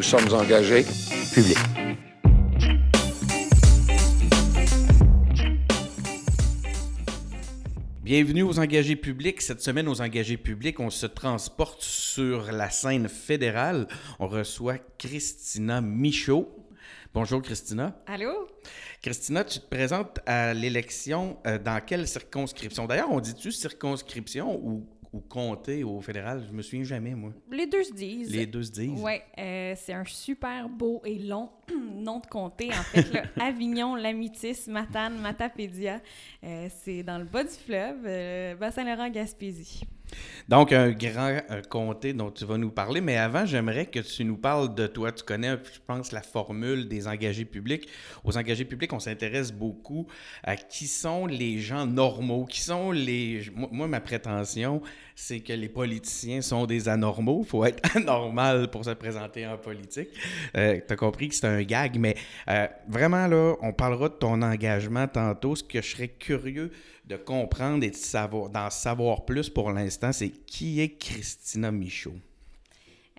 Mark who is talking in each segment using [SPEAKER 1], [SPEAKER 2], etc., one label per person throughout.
[SPEAKER 1] Nous sommes engagés publics.
[SPEAKER 2] Bienvenue aux engagés publics. Cette semaine, aux engagés publics, on se transporte sur la scène fédérale. On reçoit Christina Michaud. Bonjour Christina.
[SPEAKER 3] Allô?
[SPEAKER 2] Christina, tu te présentes à l'élection euh, dans quelle circonscription? D'ailleurs, on dit-tu circonscription ou, ou comté au fédéral? Je me souviens jamais, moi.
[SPEAKER 3] Les deux se disent.
[SPEAKER 2] Les deux se disent?
[SPEAKER 3] Oui, euh, c'est un super beau et long nom de comté, en fait. là. Avignon, Lamitis, Matane, Matapédia. Euh, c'est dans le bas du fleuve, euh, Bas-Saint-Laurent, Gaspésie.
[SPEAKER 2] Donc, un grand euh, comté dont tu vas nous parler, mais avant, j'aimerais que tu nous parles de toi. Tu connais, je pense, la formule des engagés publics. Aux engagés publics, on s'intéresse beaucoup à qui sont les gens normaux, qui sont les... Moi, moi, ma prétention, c'est que les politiciens sont des anormaux. Faut être anormal pour se présenter en politique. Euh, tu as compris que c'est un gag, mais euh, vraiment, là, on parlera de ton engagement tantôt. Ce que je serais curieux de comprendre et de savoir, d'en savoir plus pour l'instant, c'est qui est Christina Michaud?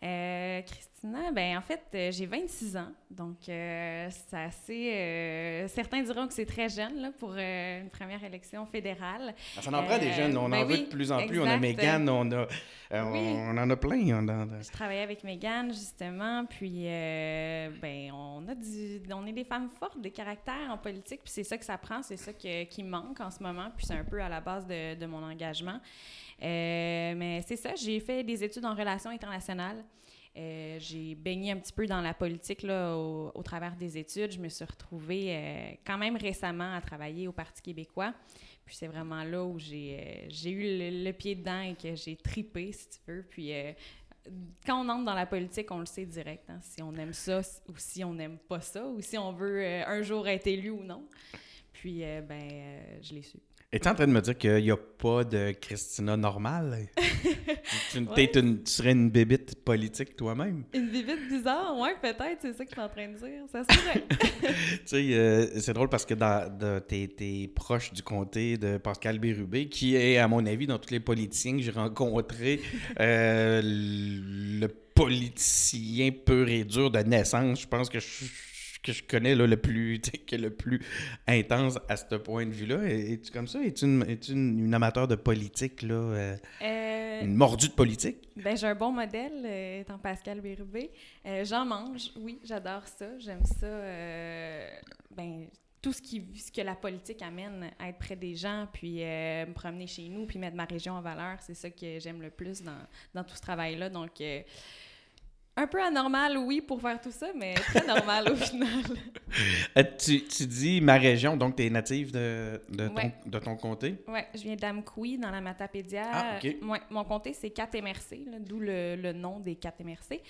[SPEAKER 3] Euh, ben en fait, euh, j'ai 26 ans, donc euh, c'est assez... euh, certains diront que c'est très jeune là, pour euh, une première élection fédérale.
[SPEAKER 2] Ah, Ça en prend des jeunes, on
[SPEAKER 3] ben
[SPEAKER 2] en veut
[SPEAKER 3] oui,
[SPEAKER 2] de plus en plus. On a. Mégane, on, a, on,
[SPEAKER 3] Oui.
[SPEAKER 2] on en a plein. on a-
[SPEAKER 3] Je travaillais avec Megan justement, puis ben on a du, on est des femmes fortes, des caractères en politique, puis c'est ça que ça prend, c'est ça que- qui manque en ce moment, puis c'est un peu à la base de, de mon engagement. Mais c'est ça, j'ai fait des études en relations internationales. Euh, j'ai baigné un petit peu dans la politique là, au, travers des études. Je me suis retrouvée euh, quand même récemment à travailler au Parti québécois. Puis c'est vraiment là où j'ai euh, eu le, pied dedans et que j'ai tripé, si tu veux. Puis quand on entre dans la politique, on le sait direct, hein, si on aime ça ou si on n'aime pas ça, ou si on veut un jour être élu ou non. Puis, ben, je l'ai su.
[SPEAKER 2] Es-tu en train de me dire qu'il n'y a pas de Christina normale? tu,
[SPEAKER 3] Ouais.
[SPEAKER 2] une- tu serais une bébite politique toi-même?
[SPEAKER 3] Une bibite bizarre, ouais, peut-être, c'est ça que tu es en train de dire. Ça se pourrait.
[SPEAKER 2] tu sais, euh, c'est drôle parce que t'es, t'es proche du comté de Pascal Bérubé, qui est, à mon avis, dans tous les politiciens que j'ai rencontrés, euh, le politicien pur et dur de naissance. Je pense que je, que je connais là, le plus qui est le plus intense à ce point de vue-là. Es- Es-tu comme ça? Es-tu une, es-tu une, une amateur de politique, là? euh,
[SPEAKER 3] Euh,
[SPEAKER 2] une mordue de politique?
[SPEAKER 3] Ben, j'ai un bon modèle, euh, étant Pascal Bérubé. Euh, J'en mange, oui, j'adore ça. J'aime ça. ben, tout ce, qui, ce que la politique amène à être près des gens, puis euh, me promener chez nous, puis mettre ma région en valeur, c'est ça que j'aime le plus dans, dans tout ce travail-là. Donc, euh, un peu anormal, oui, pour faire tout ça, mais très normal au final.
[SPEAKER 2] Euh, tu, tu dis ma région, donc tu es native de, de, ton, de ton comté?
[SPEAKER 3] Ouais, je viens d'Amkoui, dans la Matapédia.
[SPEAKER 2] Ah, ok.
[SPEAKER 3] Ouais, mon comté, c'est 4 MRC, là, d'où le, le nom des 4 MRC.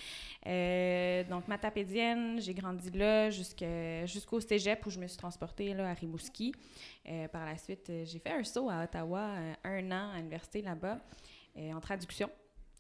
[SPEAKER 3] Euh, donc, Matapédienne, j'ai grandi là jusqu'au cégep où je me suis transportée là, à Rimouski. Euh, par la suite, euh, j'ai fait un saut à Ottawa, euh, un an à l'université là-bas, euh, en traduction.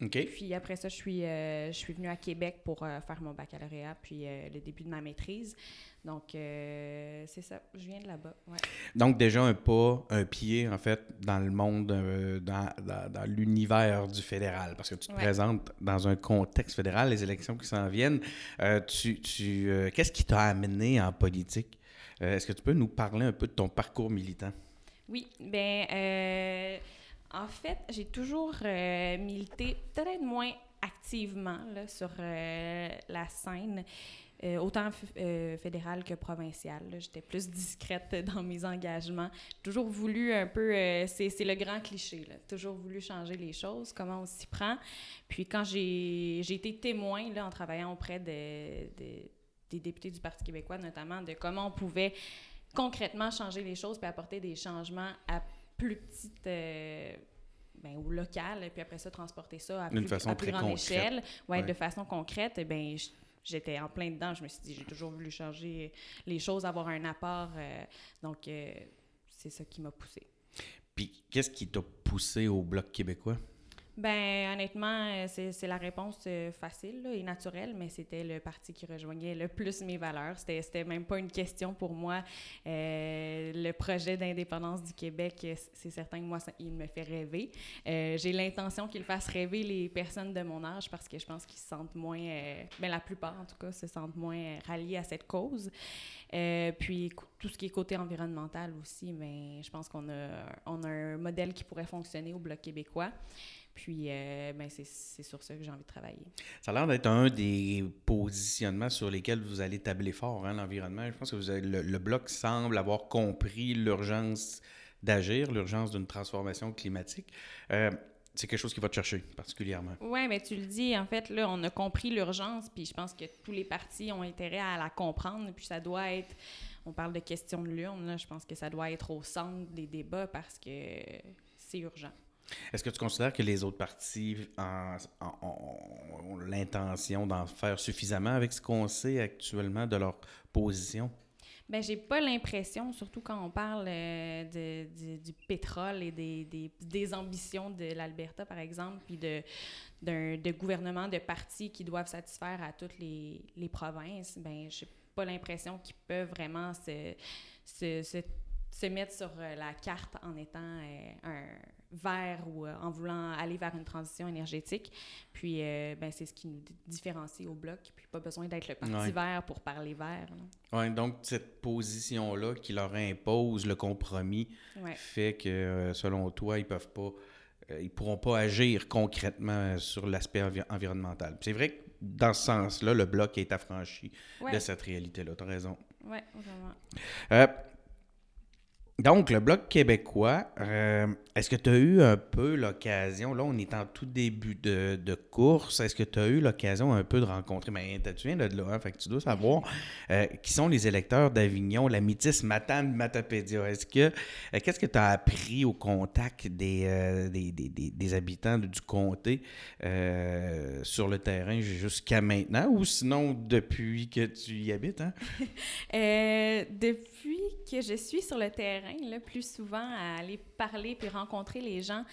[SPEAKER 2] OK.
[SPEAKER 3] Puis après ça, je suis, euh, je suis venue à Québec pour euh, faire mon baccalauréat, puis euh, le début de ma maîtrise. Donc, c'est ça, je viens de là-bas. Ouais.
[SPEAKER 2] Donc, déjà un pas, un pied, en fait, dans le monde, dans, dans- dans l'univers du fédéral. Parce que tu te
[SPEAKER 3] Ouais.
[SPEAKER 2] présentes dans un contexte fédéral, les élections qui s'en viennent. Tu, tu, Qu'est-ce qui t'a amené en politique? Est-ce que tu peux nous parler un peu de ton parcours militant?
[SPEAKER 3] Oui, euh, en fait, j'ai toujours euh, milité peut-être moins activement sur euh, la scène, euh, autant fédérale que provinciale. J'étais plus discrète dans mes engagements. Toujours voulu un peu, c'est le grand cliché, toujours voulu changer les choses, comment on s'y prend. Puis quand j'ai été témoin en travaillant auprès de- de- des députés du Parti québécois, notamment, de comment on pouvait concrètement changer les choses puis apporter des changements à plus petite ben, ou locale, puis après ça, transporter ça à plus,
[SPEAKER 2] façon
[SPEAKER 3] à plus grande
[SPEAKER 2] concrète.
[SPEAKER 3] échelle. Ouais,
[SPEAKER 2] Ouais.
[SPEAKER 3] de façon concrète, eh ben, j'étais en plein dedans. Je me suis dit, j'ai toujours voulu changer les choses, avoir un apport. euh, donc, euh, c'est ça qui m'a poussée.
[SPEAKER 2] Puis, qu'est-ce qui t'a poussé au Bloc québécois?
[SPEAKER 3] Ben honnêtement, euh, c'est la réponse euh, facile et naturelle, mais c'était le parti qui rejoignait le plus mes valeurs. C'était même pas une question pour moi. Euh, le projet d'indépendance du Québec, c'est certain que moi, il me fait rêver. J'ai l'intention qu'il fasse rêver les personnes de mon âge parce que je pense qu'ils se sentent moins, euh, ben la plupart en tout cas, se sentent moins ralliés à cette cause. Puis tout ce qui est côté environnemental aussi, mais je pense qu'on a, on a un modèle qui pourrait fonctionner au Bloc québécois. Puis, euh, ben c'est sur ça que j'ai envie de travailler.
[SPEAKER 2] Ça a l'air d'être un des positionnements sur lesquels vous allez tabler fort, hein, l'environnement. Je pense que vous avez- le, le Bloc semble avoir compris l'urgence d'agir, l'urgence d'une transformation climatique. Euh, c'est quelque chose qui va te chercher particulièrement.
[SPEAKER 3] Oui, mais tu le dis, en fait, là, on a compris l'urgence, puis je pense que tous les partis ont intérêt à la comprendre, puis ça doit être, on parle de question de l'urne, là, je pense que ça doit être au centre des débats parce que c'est urgent.
[SPEAKER 2] Est-ce que tu considères que les autres partis ont, l'intention d'en faire suffisamment avec ce qu'on sait actuellement de leur position?
[SPEAKER 3] Ben, j'ai pas l'impression, surtout quand on parle euh, de, du- pétrole et des, des, ambitions de l'Alberta, par exemple, puis de, de gouvernements de partis qui doivent satisfaire à toutes les, les provinces, ben, j'ai pas l'impression qu'ils peuvent vraiment se, se, se mettre sur euh, la carte en étant euh, un vert ou euh, en voulant aller vers une transition énergétique. Puis, euh, ben, c'est ce qui nous di- différencie au bloc. Puis, pas besoin d'être le parti
[SPEAKER 2] Ouais.
[SPEAKER 3] vert pour parler vert.
[SPEAKER 2] Ouais, donc, cette position-là qui leur impose le compromis
[SPEAKER 3] Ouais.
[SPEAKER 2] fait que, selon toi, ils peuvent pas, ils pourront pas agir concrètement sur l'aspect envi- environnemental. C'est vrai que dans ce sens-là, le bloc est affranchi
[SPEAKER 3] Ouais.
[SPEAKER 2] de cette réalité-là. Tu as raison.
[SPEAKER 3] Ouais, vraiment.
[SPEAKER 2] Donc, le Bloc québécois, euh, est-ce que tu as eu un peu l'occasion, là, on est en tout début de, course, est-ce que tu as eu l'occasion un peu de rencontrer, mais t'as- tu viens de là, hein, fait que tu dois savoir, euh, qui sont les électeurs d'Avignon, la Métis Matane Matapédia. Est-ce que, euh, qu'est-ce que tu as appris au contact des, habitants du comté sur le terrain jusqu'à maintenant, ou sinon depuis que tu y habites, hein?
[SPEAKER 3] Depuis que je suis sur le terrain, là, plus souvent à aller parler puis rencontrer les gens,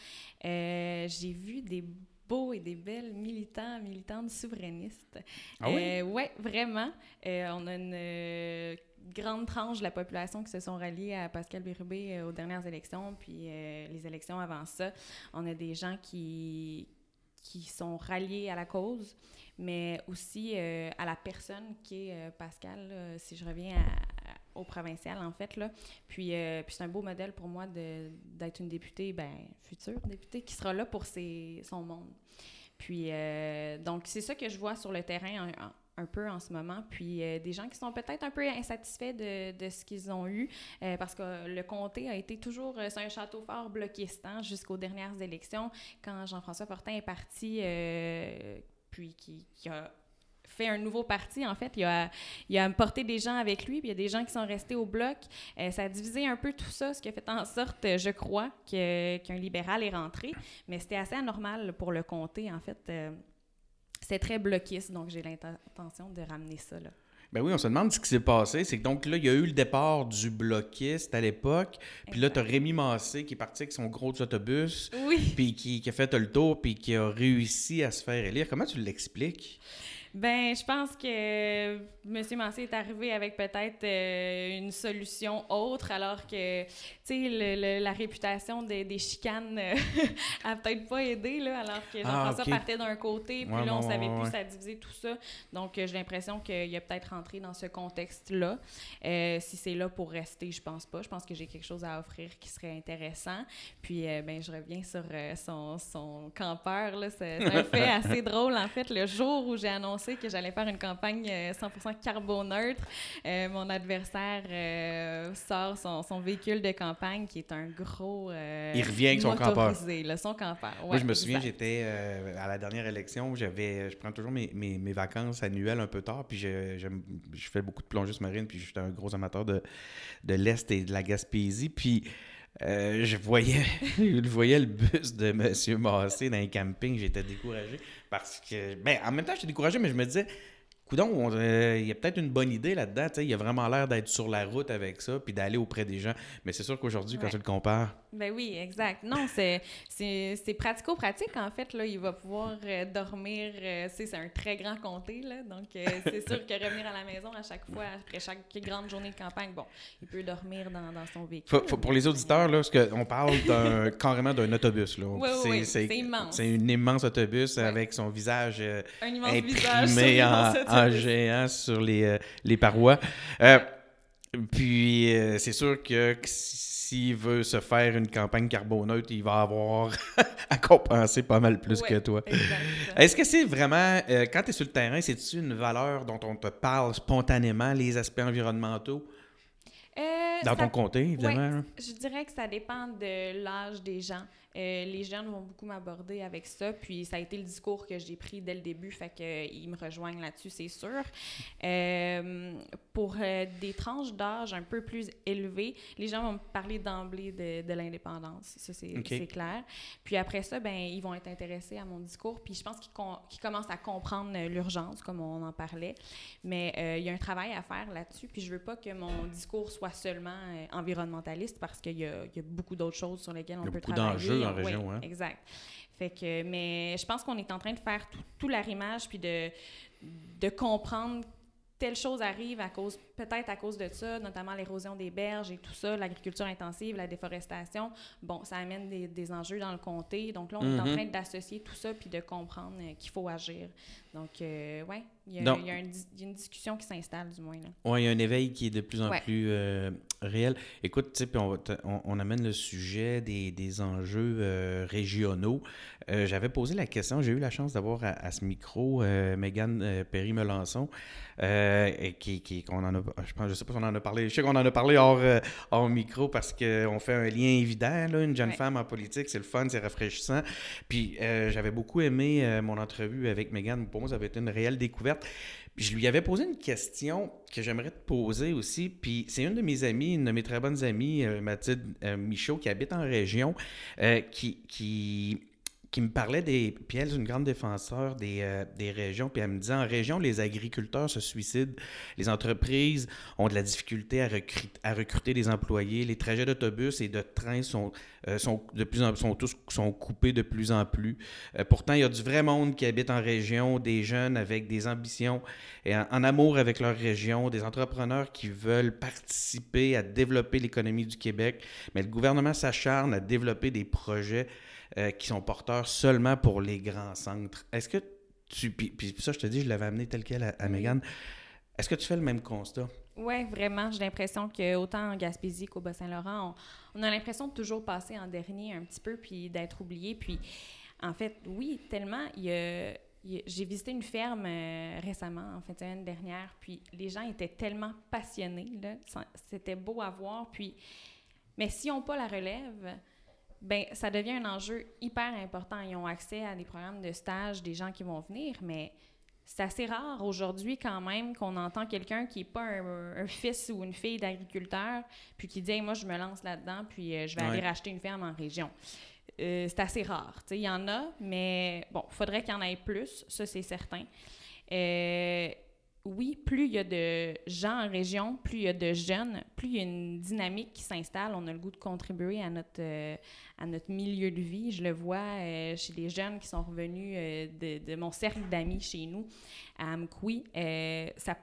[SPEAKER 3] euh, j'ai vu des beaux et des belles militants, militantes souverainistes.
[SPEAKER 2] Ah oui?
[SPEAKER 3] Euh, ouais, vraiment. Euh, on a une grande tranche de la population qui se sont ralliés à Pascal Bérubé aux dernières élections, puis les élections avant ça. On a des gens qui, qui sont ralliés à la cause, mais aussi euh, à la personne qui est euh, Pascal, là, si je reviens à- au provincial, en fait. Là. Puis, euh, puis c'est un beau modèle pour moi d'être une députée, ben, future députée, qui sera là pour ses, son monde. Puis, euh, donc, c'est ça que je vois sur le terrain un, peu en ce moment. Puis, euh, des gens qui sont peut-être un peu insatisfaits de, de ce qu'ils ont eu, parce que le comté a été toujours, c'est un château fort bloquiste hein, jusqu'aux dernières élections. Quand Jean-François Fortin est parti, puis qui a fait un nouveau parti, en fait. Il a, il a porté des gens avec lui, puis il y a des gens qui sont restés au bloc. Euh, ça a divisé un peu tout ça, ce qui a fait en sorte, euh, je crois, qu'un libéral est rentré. Mais c'était assez anormal pour le comté, en fait. Euh, c'était très bloquiste, donc j'ai l'intention de ramener ça, là.
[SPEAKER 2] Ben oui, on se demande ce qui s'est passé. C'est que donc là, il y a eu le départ du bloquiste à l'époque. Puis là, tu as. Rémi Massé qui est parti avec son gros autobus,
[SPEAKER 3] Oui.
[SPEAKER 2] puis qui, qui a fait le tour, puis qui a réussi à se faire élire. Comment tu l'expliques?
[SPEAKER 3] Ben, je pense que M. Massé est arrivé avec peut-être euh, une solution autre, alors que, tu sais, la réputation des, des chicanes euh, a peut-être pas aidé, là, alors que
[SPEAKER 2] Ah,
[SPEAKER 3] Jean-François
[SPEAKER 2] ok.
[SPEAKER 3] partait d'un côté, puis
[SPEAKER 2] Ouais,
[SPEAKER 3] là, on
[SPEAKER 2] ouais,
[SPEAKER 3] savait
[SPEAKER 2] ouais,
[SPEAKER 3] plus, ça divisait tout ça. Donc, euh, j'ai l'impression qu'il a peut-être rentré dans ce contexte-là. Euh, si c'est là pour rester, je pense pas. Je pense que j'ai quelque chose à offrir qui serait intéressant. Puis, euh, ben, je reviens sur euh, son, son campeur, là. C'est un fait assez drôle, en fait. Le jour où j'ai annoncé que j'allais faire une campagne euh, 100% carboneutre, euh, mon adversaire euh, sort son, son véhicule de campagne qui est un gros. euh,
[SPEAKER 2] Il revient avec son campeur.
[SPEAKER 3] là, son campeur.
[SPEAKER 2] Moi, je me souviens, j'étais euh, à la dernière élection, j'avais, je prends toujours mes, mes- mes vacances annuelles un peu tard, puis je, je fais beaucoup de plongée sous-marine, puis j'étais un gros amateur de, de l'Est et de la Gaspésie, puis euh, je voyais je voyais le bus de M. Massé dans les campings, j'étais découragé parce que, ben, en même temps, j'étais découragé, mais je me disais, coudon, euh, il y a peut-être une bonne idée là-dedans. Il a vraiment l'air d'être sur la route avec ça, puis d'aller auprès des gens. Mais c'est sûr qu'aujourd'hui, quand tu le compares,
[SPEAKER 3] Ben oui, exact. Non, c'est c'est c'est pratico-pratique, en fait. Là, il va pouvoir euh, dormir. euh, c'est un très grand comté, là. Donc, euh, c'est sûr que revenir à la maison à chaque fois, après chaque grande journée de campagne, bon, il peut dormir dans, dans son véhicule.
[SPEAKER 2] Pour les auditeurs, là, parce que on parle d'un, carrément d'un autobus. Là.
[SPEAKER 3] Oui, oui, oui, c'est immense.
[SPEAKER 2] C'est un immense autobus
[SPEAKER 3] Ouais.
[SPEAKER 2] avec son visage
[SPEAKER 3] Un immense visage
[SPEAKER 2] imprimé
[SPEAKER 3] l'immense
[SPEAKER 2] en, en géant sur les, euh, les parois. Euh, puis, euh, c'est sûr que s'il veut se faire une campagne carboneutre, il va avoir à compenser pas mal plus
[SPEAKER 3] Ouais,
[SPEAKER 2] que toi. Est-ce que c'est vraiment, euh, quand tu es sur le terrain, c'est-tu une valeur dont on te parle spontanément, les aspects environnementaux,
[SPEAKER 3] Euh,
[SPEAKER 2] dans
[SPEAKER 3] ça
[SPEAKER 2] ton comté, évidemment? hein?
[SPEAKER 3] Je dirais que ça dépend de l'âge des gens. Euh, les jeunes vont beaucoup m'aborder avec ça, puis ça a été le discours que j'ai pris dès le début, fait qu'ils me rejoignent là-dessus, c'est sûr. Euh, pour euh, des tranches d'âge un peu plus élevées, les gens vont me parler d'emblée de, de l'indépendance, ça c'est clair. Puis après ça, ben ils vont être intéressés à mon discours, puis je pense qu'ils commencent à comprendre euh, l'urgence, comme on en parlait. Mais euh, il y a un travail à faire là-dessus, puis je veux pas que mon discours soit seulement euh, environnementaliste parce qu'il y, y a beaucoup d'autres choses sur lesquelles on peut travailler.
[SPEAKER 2] En
[SPEAKER 3] Oui,
[SPEAKER 2] région, hein.
[SPEAKER 3] Exact. Fait que, mais je pense qu'on est en train de faire tout, tout l'arrimage puis de, de comprendre telle chose arrive à cause, peut-être à cause de ça, notamment l'érosion des berges et tout ça, l'agriculture intensive, la déforestation. Bon, ça amène des, des enjeux dans le comté. Donc là, on est en
[SPEAKER 2] Mhm.
[SPEAKER 3] train d'associer tout ça puis de comprendre euh, qu'il faut agir. Donc, euh, ouais, il y a, y une, dis- il y a une discussion qui s'installe, du moins.
[SPEAKER 2] Oui, il y a un éveil qui est de plus en
[SPEAKER 3] Ouais.
[SPEAKER 2] plus euh, réel. Écoute, tu on, on, on amène le sujet des, des enjeux euh, régionaux. J'avais posé la question, j'ai eu la chance d'avoir à, à ce micro Mégane Perry-Melançon, et qui, qui qu'on en a, je pense, je sais pas si on en a parlé, je sais qu'on en a parlé hors, euh, hors micro parce qu'on fait un lien évident, là, une jeune
[SPEAKER 3] Ouais.
[SPEAKER 2] femme en politique, c'est le fun, c'est rafraîchissant. Puis euh, j'avais beaucoup aimé euh, mon entrevue avec Mégane, pour moi ça avait été une réelle découverte. Puis je lui avais posé une question que j'aimerais te poser aussi. Puis c'est une de mes amies, une de mes très bonnes amies, Mathilde Michaud, qui habite en région, euh, qui, qui, qui me parlait des. Puis elle est une grande défenseur des, euh, des régions. Puis elle me disait en région, les agriculteurs se suicident, les entreprises ont de la difficulté à, recruter, à recruter des employés, les trajets d'autobus et de train sont, euh, sont, de plus en, sont tous sont coupés de plus en plus. Euh, pourtant, il y a du vrai monde qui habite en région, des jeunes avec des ambitions et en amour avec leur région, des entrepreneurs qui veulent participer à développer l'économie du Québec, mais le gouvernement s'acharne à développer des projets euh, qui sont porteurs seulement pour les grands centres. Est-ce que tu... Puis, puis ça, je te dis, je l'avais amené tel quel à, à. Mégane. Est-ce que tu fais le même constat?
[SPEAKER 3] Oui, vraiment. J'ai l'impression que autant en Gaspésie qu'au Bas-Saint-Laurent, on, on a l'impression de toujours passer en dernier un petit peu, puis d'être oublié. Puis, en fait, oui, tellement. Il y a- j'ai visité une ferme euh, récemment, en fin de semaine dernière, puis les gens étaient tellement passionnés. C'était beau à voir. Puis, mais s'ils n'ont pas la relève, ben ça devient un enjeu hyper important. Ils ont accès à des programmes de stage, des gens qui vont venir, mais c'est assez rare aujourd'hui quand même qu'on entend quelqu'un qui n'est pas un, un fils ou une fille d'agriculteur, puis qui dit Hey, moi je me lance là-dedans, puis euh, je vais
[SPEAKER 2] Ouais.
[SPEAKER 3] aller racheter une ferme en région. Euh, c'est assez rare. Il y en a, mais bon, il faudrait qu'il y en ait plus, ça c'est certain. Euh, oui, plus il y a de gens en région, plus il y a de jeunes, plus il y a une dynamique qui s'installe. On a le goût de contribuer à notre, euh, à notre milieu de vie. Je le vois euh, chez les jeunes qui sont revenus euh, de, de mon cercle d'amis chez nous à. Euh, ça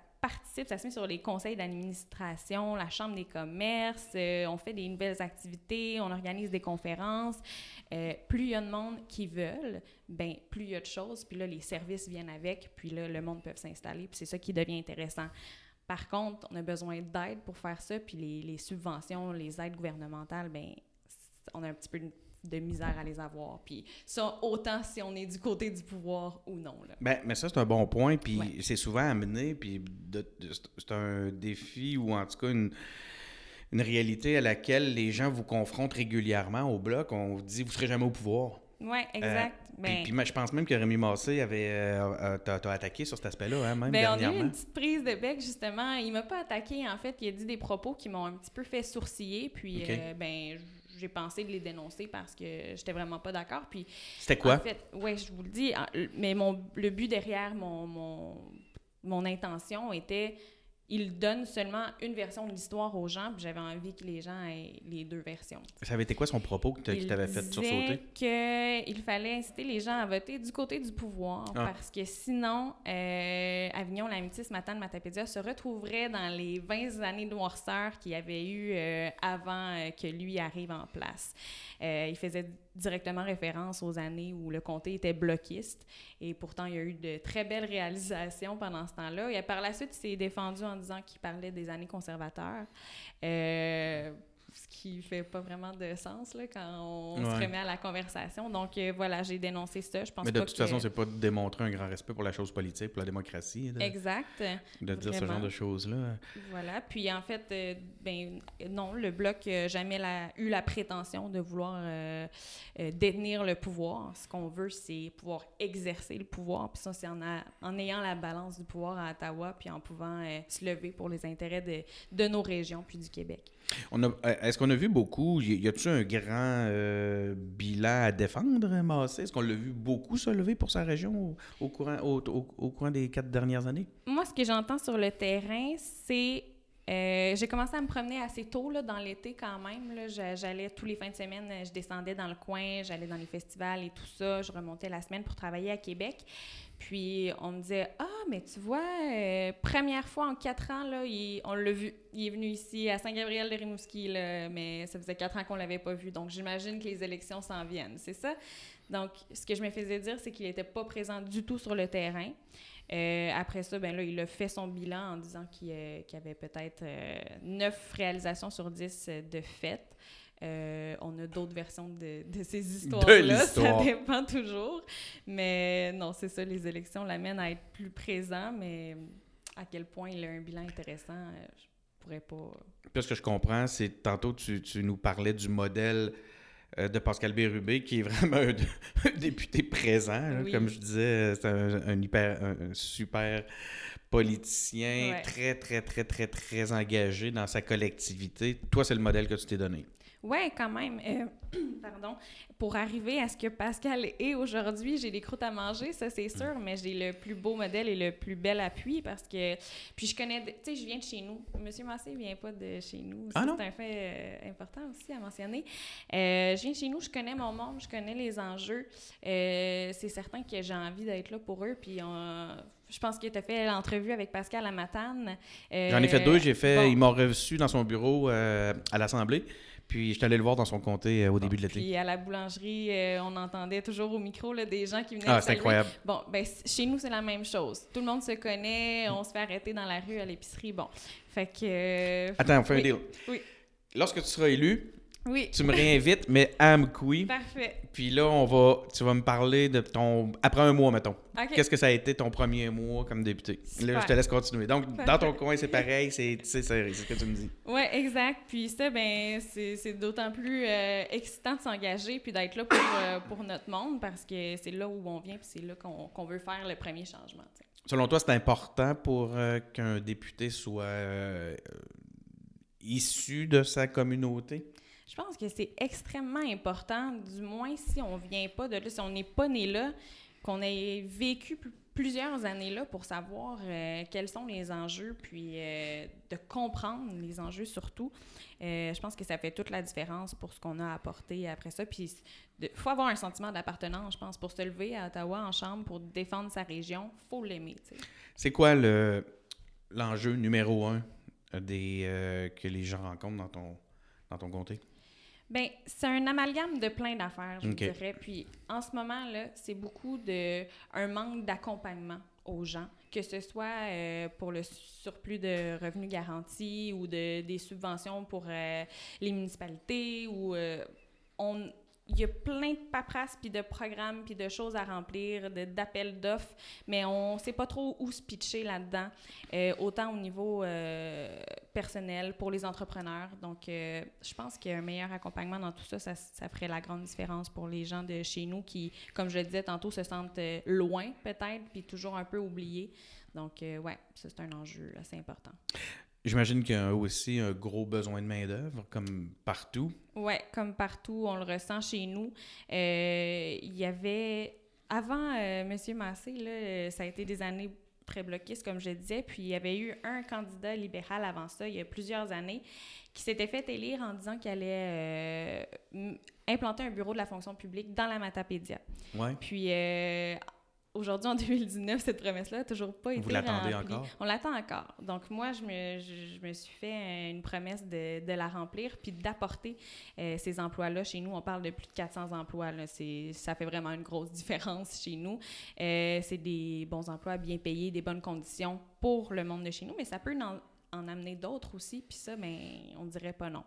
[SPEAKER 3] ça se met sur les conseils d'administration, la chambre des commerces, euh, on fait des nouvelles activités, on organise des conférences. Euh, plus il y a de monde qui veulent, ben plus il y a de choses, puis là, les services viennent avec, puis là, le monde peut s'installer, puis c'est ça qui devient intéressant. Par contre, on a besoin d'aide pour faire ça, puis les, les subventions, les aides gouvernementales, ben on a un petit peu de, misère à les avoir. Puis ça, autant si on est du côté du pouvoir ou non. Là.
[SPEAKER 2] Ben, mais ça, c'est un bon point, puis
[SPEAKER 3] Ouais.
[SPEAKER 2] c'est souvent amené, puis c'est- un défi ou en tout cas une, une réalité à laquelle les gens vous confrontent régulièrement au bloc. On vous dit, vous ne serez jamais au pouvoir.
[SPEAKER 3] Oui, exact.
[SPEAKER 2] Puis,
[SPEAKER 3] ben,
[SPEAKER 2] puis moi, je pense même que Rémi Massé avait euh, euh, t'a t'a attaqué sur cet aspect-là, hein, même
[SPEAKER 3] Ben, on a eu une petite prise de bec, justement. Il m'a pas attaqué, en fait. Il a dit des propos qui m'ont un petit peu fait sourciller. Puis, euh, ben, j'ai pensé de les dénoncer parce que j'étais vraiment pas d'accord. Puis,
[SPEAKER 2] C'était quoi?
[SPEAKER 3] En fait, oui, je vous le dis. Mais mon, le but derrière mon, mon, mon intention était il donne seulement une version de l'histoire aux gens, puis j'avais envie que les gens aient les deux versions.
[SPEAKER 2] Ça avait été quoi son propos qui t'avait fait sursauter?
[SPEAKER 3] qu'il fallait inciter les gens à voter du côté du pouvoir, ah. parce que sinon, euh, Avignon, l'amitié ce matin de Matapédia se retrouverait dans les 20 années de noirceur qu'il y avait eu euh, avant euh, que lui arrive en place. Il faisait directement référence aux années où le comté était bloquiste. Et pourtant, il y a eu de très belles réalisations pendant ce temps-là. Et par la suite, il s'est défendu en disant qu'il parlait des années conservateurs. Euh, ce qui fait pas vraiment de sens là, quand on se remet à la conversation. Donc euh, voilà, j'ai dénoncé ça. Je pense
[SPEAKER 2] Mais de toute façon, c'est pas de démontrer un grand respect pour la chose politique, pour la démocratie.
[SPEAKER 3] exact.
[SPEAKER 2] De dire ce genre de choses-là.
[SPEAKER 3] Voilà. Puis en fait, euh, ben non, le bloc n'a jamais eu la prétention de vouloir euh, détenir le pouvoir. Ce qu'on veut, c'est pouvoir exercer le pouvoir. Puis ça, c'est en, en, ayant la balance du pouvoir à Ottawa, puis en pouvant se lever pour les intérêts de, de nos régions, puis du Québec.
[SPEAKER 2] Euh, est-ce qu'on a vu beaucoup, y a-t-il un grand euh, bilan à défendre, Massé? Est-ce qu'on l'a vu beaucoup se lever pour sa région au, au, courant des quatre dernières années?
[SPEAKER 3] Moi, ce que j'entends sur le terrain, c'est euh, j'ai commencé à me promener assez tôt là, dans l'été quand même. J'allais tous les fins de semaine, je descendais dans le coin, j'allais dans les festivals et tout ça. Je remontais la semaine pour travailler à Québec. Puis on me disait Ah, mais tu vois, euh, première fois en quatre ans, là, on l'a vu. Il est venu ici à Saint-Gabriel-de-Rimouski, mais ça faisait quatre ans qu'on l'avait pas vu. Donc j'imagine que les élections s'en viennent. C'est ça? Donc ce que je me faisais dire, c'est qu'il n'était pas présent du tout sur le terrain. Euh, après ça, ben là, il a fait son bilan en disant qu'il y avait peut-être euh, neuf réalisations sur dix de faites. Euh, on a d'autres versions de, ces histoires-là. Ça dépend toujours. Mais non, c'est ça, les élections l'amènent à être plus présent, mais à quel point il a un bilan intéressant, euh, je pourrais pas.
[SPEAKER 2] Puis ce que je comprends, c'est tantôt tu, nous parlais du modèle euh, de Pascal Bérubé, qui est vraiment un, député présent. Comme je disais, c'est un, hyper, un super politicien, très, très, très, très, très engagé dans sa collectivité. Toi, c'est le modèle que tu t'es donné.
[SPEAKER 3] Oui, quand même. Euh, pardon. Pour arriver à ce que Pascal est aujourd'hui, j'ai des croûtes à manger, ça c'est sûr, mais j'ai le plus beau modèle et le plus bel appui parce que. Puis je connais. Tu sais, je viens de chez nous. Monsieur Massé ne vient pas de chez nous. Ah c'est un fait euh, important aussi à mentionner. Euh, je viens de chez nous, je connais mon monde, je connais les enjeux. c'est certain que j'ai envie d'être là pour eux. Puis je pense que tu as fait l'entrevue avec Pascal à Matane.
[SPEAKER 2] J'en ai fait deux. J'ai fait. Il m'a reçu dans son bureau à l'Assemblée. Puis je suis allé le voir dans son comté euh, au début de l'été.
[SPEAKER 3] Puis à la boulangerie, euh, on entendait toujours au micro là, des gens qui venaient.
[SPEAKER 2] Ah, c'est incroyable.
[SPEAKER 3] Bon, ben chez nous, c'est la même chose. Tout le monde se connaît, on se fait arrêter dans la rue à l'épicerie. Bon. Fait que. Euh,
[SPEAKER 2] Attends, on fait un deal.
[SPEAKER 3] Oui.
[SPEAKER 2] Lorsque tu seras élu,
[SPEAKER 3] oui.
[SPEAKER 2] Tu me réinvites, mais à Mkoui.
[SPEAKER 3] Parfait.
[SPEAKER 2] Puis là, on va, tu vas me parler de ton. Après un mois, mettons. Qu'est-ce que ça a été ton premier mois comme député? Là, je te laisse continuer. Donc, dans ton coin, c'est pareil, c'est c'est ce que tu me dis.
[SPEAKER 3] Oui, exact. Puis ça, ben, c'est d'autant plus euh, excitant de s'engager puis d'être là pour, euh, pour, notre monde parce que c'est là où on vient puis c'est là qu'on veut faire le premier changement.
[SPEAKER 2] Selon toi, c'est important pour euh, qu'un député soit issu de sa communauté?
[SPEAKER 3] Je pense que c'est extrêmement important, du moins si on vient pas de là, si on n'est pas né là, qu'on ait vécu plusieurs années là pour savoir euh, quels sont les enjeux, puis euh, de comprendre les enjeux surtout. Euh, je pense que ça fait toute la différence pour ce qu'on a apporté après ça. Puis il faut avoir un sentiment d'appartenance, je pense, pour se lever à Ottawa en chambre, pour défendre sa région, faut l'aimer.
[SPEAKER 2] C'est quoi le l'enjeu numéro un que les gens rencontrent dans ton, dans ton comté?
[SPEAKER 3] Bien, c'est un amalgame de plein d'affaires, je dirais. Puis en ce moment-là, c'est beaucoup de un manque d'accompagnement aux gens, que ce soit euh, pour le surplus de revenus garantis ou de, des subventions pour euh, les municipalités ou euh, on il y a plein de paperasses, puis de programmes, puis de choses à remplir, d'appels d'offres, mais on ne sait pas trop où se pitcher là-dedans, euh, autant au niveau euh, personnel, pour les entrepreneurs. Donc, euh, je pense qu'il y a un meilleur accompagnement dans tout ça, ça, ça, ferait la grande différence pour les gens de chez nous qui, comme je le disais tantôt, se sentent loin peut-être, puis toujours un peu oubliés. Donc, ouais, c'est un enjeu assez important.
[SPEAKER 2] J'imagine qu'il y a aussi un gros besoin de main-d'œuvre, comme partout.
[SPEAKER 3] Oui, comme partout, on le ressent chez nous. Euh, il y avait. Avant euh, M. Massé, là, ça a été des années très bloquiste, comme je disais. Puis il y avait eu un candidat libéral avant ça, il y a plusieurs années, qui s'était fait élire en disant qu'il allait euh, implanter un bureau de la fonction publique dans la Matapédia.
[SPEAKER 2] Ouais.
[SPEAKER 3] Puis euh, aujourd'hui, en 2019, cette promesse-là n'a toujours pas été
[SPEAKER 2] Vous l'attendez encore?
[SPEAKER 3] On l'attend encore. Donc, moi, je me, je, je me suis fait une promesse de, de la remplir puis d'apporter euh, ces emplois-là chez nous. On parle de plus de 400 emplois. Là. Ça fait vraiment une grosse différence chez nous. Euh, c'est des bons emplois bien payés, des bonnes conditions pour le monde de chez nous, mais ça peut en, en amener d'autres aussi, puis ça, ben, on dirait pas non.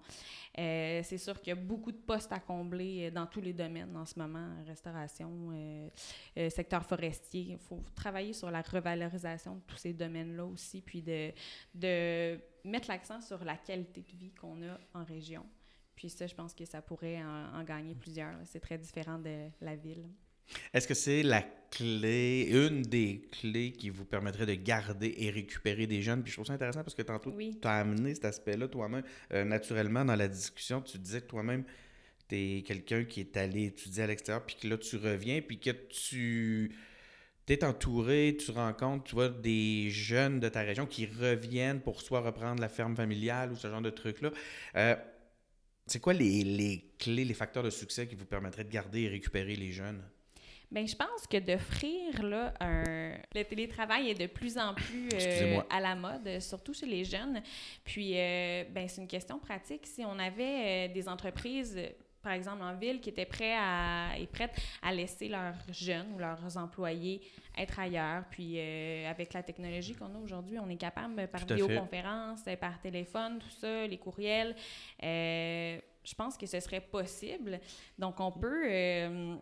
[SPEAKER 3] Euh, c'est sûr qu'il y a beaucoup de postes à combler euh, dans tous les domaines en ce moment, restauration, euh, secteur forestier. Il faut travailler sur la revalorisation de tous ces domaines-là aussi, puis de, de mettre l'accent sur la qualité de vie qu'on a en région. Puis ça, je pense que ça pourrait en, gagner plusieurs. C'est très différent de la ville.
[SPEAKER 2] Est-ce que c'est la clé, une des clés qui vous permettrait de garder et récupérer des jeunes? Puis je trouve ça intéressant parce que tantôt,
[SPEAKER 3] Oui.
[SPEAKER 2] tu as amené cet aspect-là toi-même. Euh, naturellement, dans la discussion, tu disais que toi-même, tu es quelqu'un qui est allé étudier à l'extérieur, puis que là, tu reviens, puis que tu es entouré, tu rencontres, tu vois, des jeunes de ta région qui reviennent pour soit reprendre la ferme familiale ou ce genre de trucs-là. Euh, c'est quoi les, les clés, les facteurs de succès qui vous permettraient de garder et récupérer les jeunes?
[SPEAKER 3] Bien, je pense que d'offrir là, un... le télétravail est de plus en plus euh, à la mode, surtout chez les jeunes. Puis, euh, ben, c'est une question pratique. Si on avait euh, des entreprises, par exemple en ville, qui étaient prêts à, et prêtes à laisser leurs jeunes ou leurs employés être ailleurs, puis euh, avec la technologie qu'on a aujourd'hui, on est capable par
[SPEAKER 2] fait.
[SPEAKER 3] vidéoconférence, par téléphone, tout ça, les courriels. euh, je pense que ce serait possible. Donc, on peut... euh,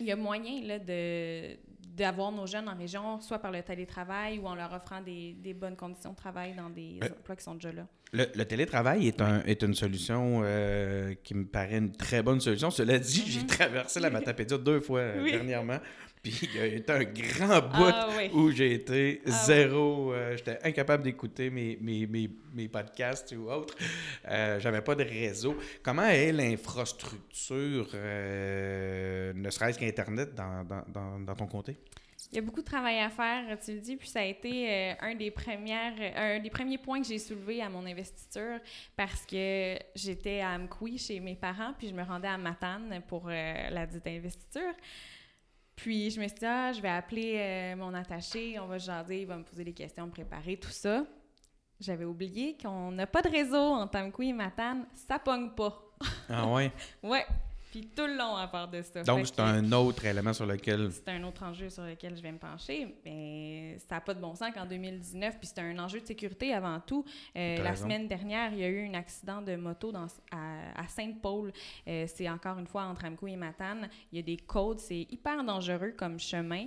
[SPEAKER 3] il y a moyen là, de, d'avoir nos jeunes en région, soit par le télétravail ou en leur offrant des, des bonnes conditions de travail dans des
[SPEAKER 2] Euh,
[SPEAKER 3] emplois qui sont déjà là.
[SPEAKER 2] Le, le télétravail est, un, est une solution euh, qui me paraît une très bonne solution. Cela dit, j'ai traversé la Matapédia deux fois euh.
[SPEAKER 3] Oui.
[SPEAKER 2] dernièrement. Puis il y a été un grand bout
[SPEAKER 3] Ah oui.
[SPEAKER 2] où j'ai été
[SPEAKER 3] Ah
[SPEAKER 2] zéro. euh, J'étais incapable d'écouter mes, mes, mes, mes podcasts ou autres. Euh, J'avais pas de réseau. Comment est l'infrastructure, euh, ne serait-ce qu'Internet, dans, dans, dans, dans ton comté?
[SPEAKER 3] Il y a beaucoup de travail à faire, tu le dis, puis ça a été euh, un, des premières, euh, un des premiers points que j'ai soulevé à mon investiture parce que j'étais à Amqui chez mes parents, puis je me rendais à Matane pour euh, la dite investiture. Puis je me suis dit, ah, je vais appeler euh, mon attaché, on va jaser, il va me poser des questions, me préparer, tout ça. J'avais oublié qu'on n'a pas de réseau entre Amqui et Matane, ça pogne pas.
[SPEAKER 2] Ah ouais?
[SPEAKER 3] Ouais, puis tout le long à part de ça.
[SPEAKER 2] Donc c'est un autre élément sur lequel...
[SPEAKER 3] c'est un autre enjeu sur lequel je vais me pencher, mais ça n'a pas de bon sens qu'en 2019, puis c'est un enjeu de sécurité avant tout. Euh, la
[SPEAKER 2] raison.
[SPEAKER 3] semaine dernière, il y a eu un accident de moto dans, à, à Sainte-Paul. Euh, c'est encore une fois entre Amco et Matane. Il y a des côtes, c'est hyper dangereux comme chemin.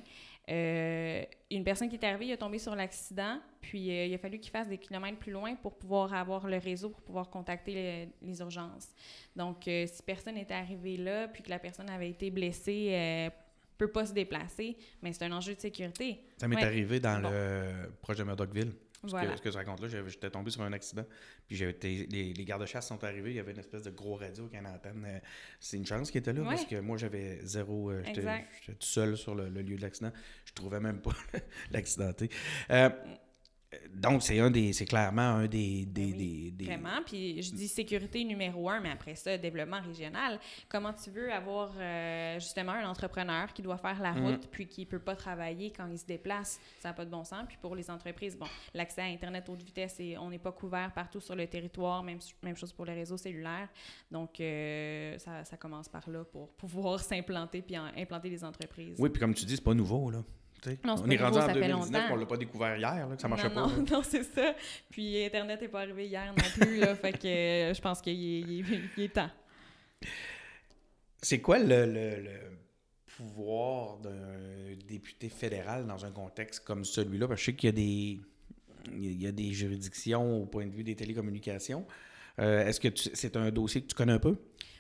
[SPEAKER 3] Euh, une personne qui est arrivée, il a tombé sur l'accident, puis euh, il a fallu qu'il fasse des kilomètres plus loin pour pouvoir avoir le réseau, pour pouvoir contacter les, les urgences. Donc, euh, si personne n'était arrivé là, puis que la personne avait été blessée, peut pas se déplacer, mais c'est un enjeu de sécurité.
[SPEAKER 2] Ça m'est
[SPEAKER 3] Ouais.
[SPEAKER 2] arrivé dans
[SPEAKER 3] Bon.
[SPEAKER 2] le proche de Murdochville. Ce,
[SPEAKER 3] Voilà.
[SPEAKER 2] que, ce que je raconte là, j'étais tombé sur un accident. Puis les, les gardes-chasse sont arrivés. Il y avait une espèce de gros radio qui une antenne. Euh, C'est une chance qu'il était là
[SPEAKER 3] Ouais.
[SPEAKER 2] parce que moi, j'avais zéro. euh, J'étais tout seul sur le, le lieu de l'accident. Je trouvais même pas l'accidenté. Euh, donc, c'est un des, c'est clairement un des, des,
[SPEAKER 3] Ben oui,
[SPEAKER 2] des- des-
[SPEAKER 3] Vraiment. Puis je dis sécurité numéro un, mais après ça, développement régional. Comment tu veux avoir euh, justement un entrepreneur qui doit faire la
[SPEAKER 2] Mhm.
[SPEAKER 3] route puis qui peut pas travailler quand il se déplace? Ça n'a pas de bon sens. Puis pour les entreprises, bon, l'accès à Internet haute vitesse, et on n'est pas couvert partout sur le territoire, même, même chose pour les réseaux cellulaires. Donc, euh, ça, ça commence par là pour pouvoir s'implanter puis en- implanter des entreprises.
[SPEAKER 2] Oui, puis comme tu dis, c'est pas nouveau, là.
[SPEAKER 3] Non, c'est
[SPEAKER 2] on
[SPEAKER 3] pas
[SPEAKER 2] est rendu en
[SPEAKER 3] ça fait
[SPEAKER 2] 2019,
[SPEAKER 3] longtemps.
[SPEAKER 2] on l'a pas découvert hier, là, que ça marchait
[SPEAKER 3] non,
[SPEAKER 2] pas.
[SPEAKER 3] Non,
[SPEAKER 2] là.
[SPEAKER 3] non, c'est ça. Puis Internet n'est pas arrivé hier non plus, là. fait que euh, je pense qu'il est, il est- temps.
[SPEAKER 2] C'est quoi le, le- le pouvoir d'un député fédéral dans un contexte comme celui-là? Parce que je sais qu'il y a des, il y a des juridictions au point de vue des télécommunications. Euh, Est-ce que c'est un dossier que tu connais un peu?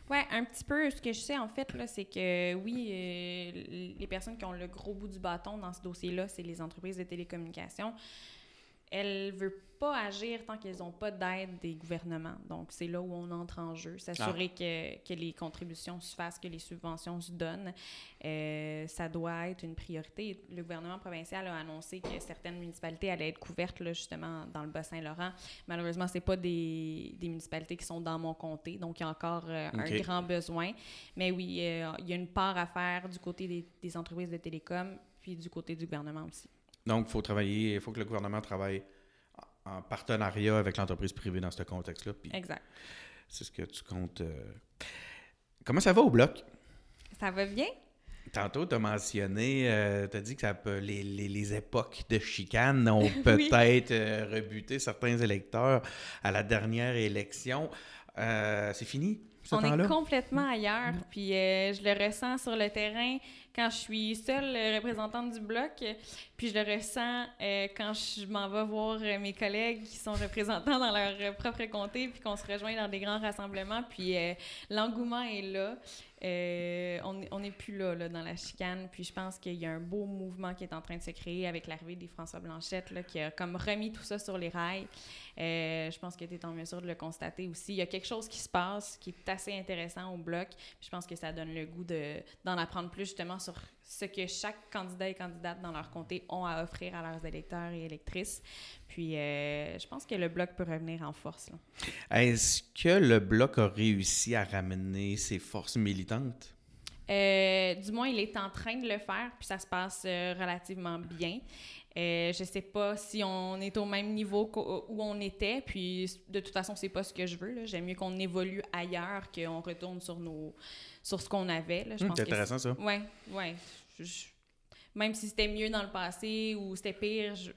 [SPEAKER 3] Ouais, un petit peu. Ce que je sais, en fait, là, c'est que oui, euh, les personnes qui ont le gros bout du bâton dans ce dossier-là, c'est les entreprises de télécommunications. Elle veut pas agir tant qu'elles n'ont pas d'aide des gouvernements. Donc, c'est là où on entre en jeu. S'assurer que, que, les contributions se fassent, que les subventions se donnent. Euh, ça doit être une priorité. Le gouvernement provincial a annoncé que certaines municipalités allaient être couvertes, là, justement, dans le Bas-Saint-Laurent. Malheureusement, ce pas des, des, municipalités qui sont dans mon comté. Donc, il y a encore euh, un grand besoin. Mais oui, euh, il y a une part à faire du côté des, des entreprises de télécom, puis du côté du gouvernement aussi.
[SPEAKER 2] Donc, il faut travailler, il faut que le gouvernement travaille en partenariat avec l'entreprise privée dans ce contexte-là.
[SPEAKER 3] Exact.
[SPEAKER 2] C'est ce que tu comptes. Euh. Comment ça va au bloc?
[SPEAKER 3] Ça va bien.
[SPEAKER 2] Tantôt, tu as mentionné, euh, tu as dit que ça peut, les, les, époques de chicane ont peut-être euh, rebuté certains électeurs à la dernière élection. c'est fini?
[SPEAKER 3] On est complètement ailleurs, puis je le ressens sur le terrain quand je suis seule représentante du bloc, puis je le ressens euh, quand je m'en vais voir euh, mes collègues qui sont représentants dans leur propre comté, puis qu'on se rejoint dans des grands rassemblements, puis euh, l'engouement est là. On n'est plus là, là, dans la chicane. Puis je pense qu'il y a un beau mouvement qui est en train de se créer avec l'arrivée des François Blanchette, là, qui a comme remis tout ça sur les rails. je pense que tu es en mesure de le constater aussi. Il y a quelque chose qui se passe qui est assez intéressant au bloc. je pense que ça donne le goût d'en apprendre plus justement sur ce que chaque candidat et candidate dans leur comté ont à offrir à leurs électeurs et électrices. Puis, euh, je pense que le Bloc peut revenir en force.
[SPEAKER 2] Est-ce que le Bloc a réussi à ramener ses forces militantes?
[SPEAKER 3] Euh, du moins, il est en train de le faire, puis ça se passe euh, relativement bien. Euh, je sais pas si on est au même niveau où on était, puis de toute façon, c'est pas ce que je veux. J'aime mieux qu'on évolue ailleurs, qu'on retourne sur nos, sur ce qu'on avait. Là.
[SPEAKER 2] c'est intéressant, ça.
[SPEAKER 3] Oui, oui. Même si c'était mieux dans le passé ou c'était pire, je,